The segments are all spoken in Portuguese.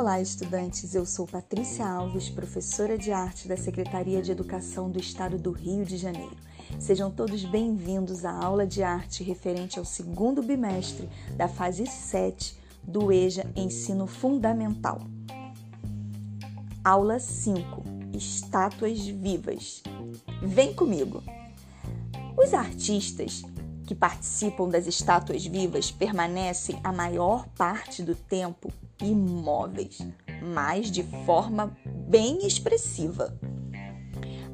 Olá, estudantes. Eu sou Patrícia Alves, professora de arte da Secretaria de Educação do Estado do Rio de Janeiro. Sejam todos bem-vindos à aula de arte referente ao segundo bimestre da fase 7 do EJA Ensino Fundamental. Aula 5: Estátuas Vivas. Vem comigo! Os artistas que participam das estátuas vivas permanecem a maior parte do tempo imóveis, mas de forma bem expressiva.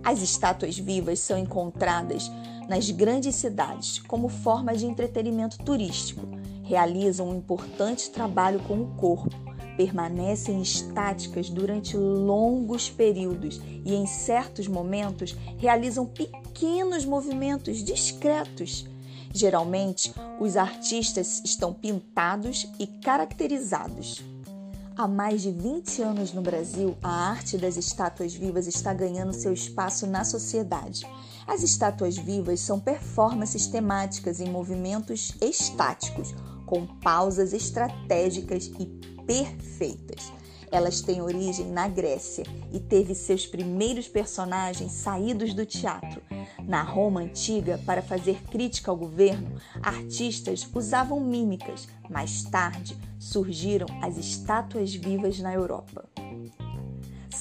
As estátuas vivas são encontradas nas grandes cidades como forma de entretenimento turístico. Realizam um importante trabalho com o corpo, permanecem estáticas durante longos períodos e, em certos momentos, realizam pequenos movimentos discretos. Geralmente, os artistas estão pintados e caracterizados. Há mais de 20 anos no Brasil, a arte das estátuas vivas está ganhando seu espaço na sociedade. As estátuas vivas são performances temáticas em movimentos estáticos, com pausas estratégicas e perfeitas. Elas têm origem na Grécia e teve seus primeiros personagens saídos do teatro. Na Roma antiga, para fazer crítica ao governo, artistas usavam mímicas. Mais tarde, surgiram as estátuas vivas na Europa.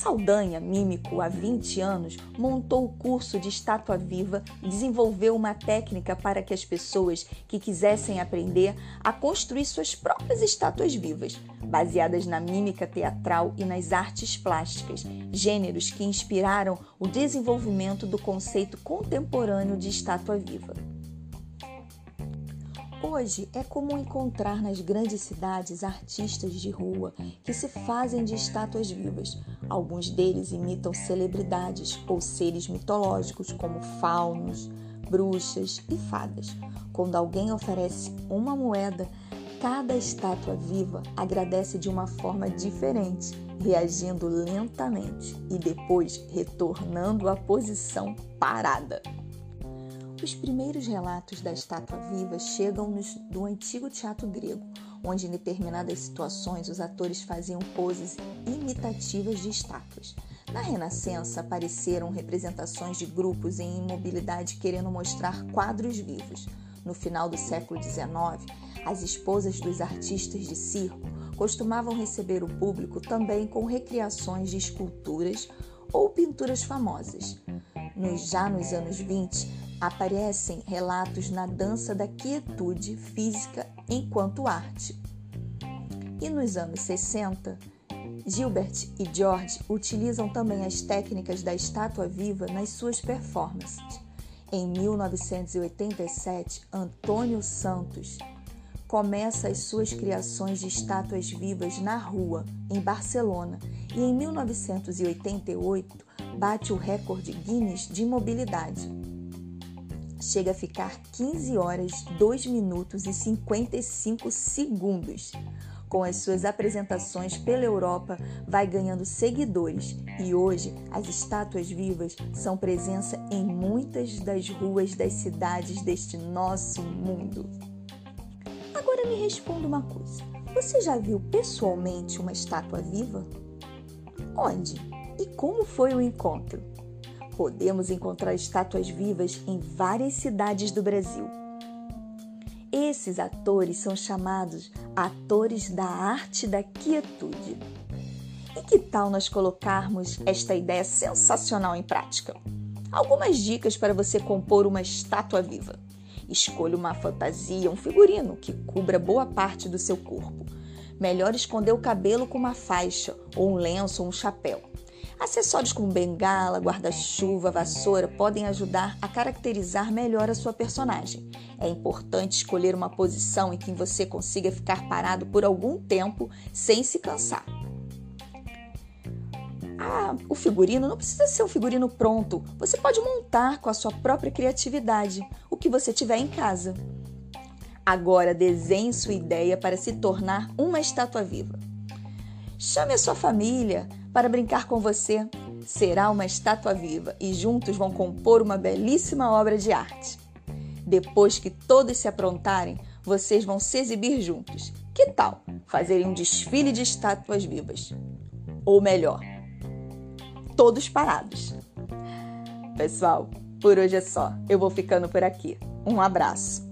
Saldanha, mímico há 20 anos, montou o curso de estátua viva e desenvolveu uma técnica para que as pessoas que quisessem aprender a construir suas próprias estátuas vivas, baseadas na mímica teatral e nas artes plásticas, gêneros que inspiraram o desenvolvimento do conceito contemporâneo de estátua viva. Hoje é comum encontrar nas grandes cidades artistas de rua que se fazem de estátuas vivas. Alguns deles imitam celebridades ou seres mitológicos, como faunos, bruxas e fadas. Quando alguém oferece uma moeda, cada estátua viva agradece de uma forma diferente, reagindo lentamente e depois retornando à posição parada. Os primeiros relatos da estátua viva chegam-nos do antigo teatro grego, onde em determinadas situações os atores faziam poses imitativas de estátuas. Na Renascença apareceram representações de grupos em imobilidade querendo mostrar quadros vivos. No final do século XIX, as esposas dos artistas de circo costumavam receber o público também com recriações de esculturas ou pinturas famosas. Nos, já nos anos 20, aparecem relatos na dança da quietude física enquanto arte. E nos anos 60, Gilbert e George utilizam também as técnicas da estátua viva nas suas performances. Em 1987, Antônio Santos começa as suas criações de estátuas vivas na rua, em Barcelona, e em 1988 bate o recorde Guinness de mobilidade chega a ficar 15 horas, 2 minutos e 55 segundos. Com as suas apresentações pela Europa, vai ganhando seguidores e hoje as estátuas vivas são presença em muitas das ruas das cidades deste nosso mundo. Agora me responda uma coisa: você já viu pessoalmente uma estátua viva? Onde? E como foi o encontro? Podemos encontrar estátuas vivas em várias cidades do Brasil. Esses atores são chamados atores da arte da quietude. E que tal nós colocarmos esta ideia sensacional em prática? Algumas dicas para você compor uma estátua viva. Escolha uma fantasia, um figurino que cubra boa parte do seu corpo. Melhor esconder o cabelo com uma faixa, ou um lenço ou um chapéu. Acessórios como bengala, guarda-chuva, vassoura podem ajudar a caracterizar melhor a sua personagem. É importante escolher uma posição em que você consiga ficar parado por algum tempo sem se cansar. Ah, o figurino não precisa ser um figurino pronto. Você pode montar com a sua própria criatividade o que você tiver em casa. Agora desenhe sua ideia para se tornar uma estátua viva. Chame a sua família, para brincar com você. Será uma estátua viva e juntos vão compor uma belíssima obra de arte. Depois que todos se aprontarem, vocês vão se exibir juntos. Que tal fazerem um desfile de estátuas vivas? Ou melhor, todos parados. Pessoal, por hoje é só. Eu vou ficando por aqui. Um abraço.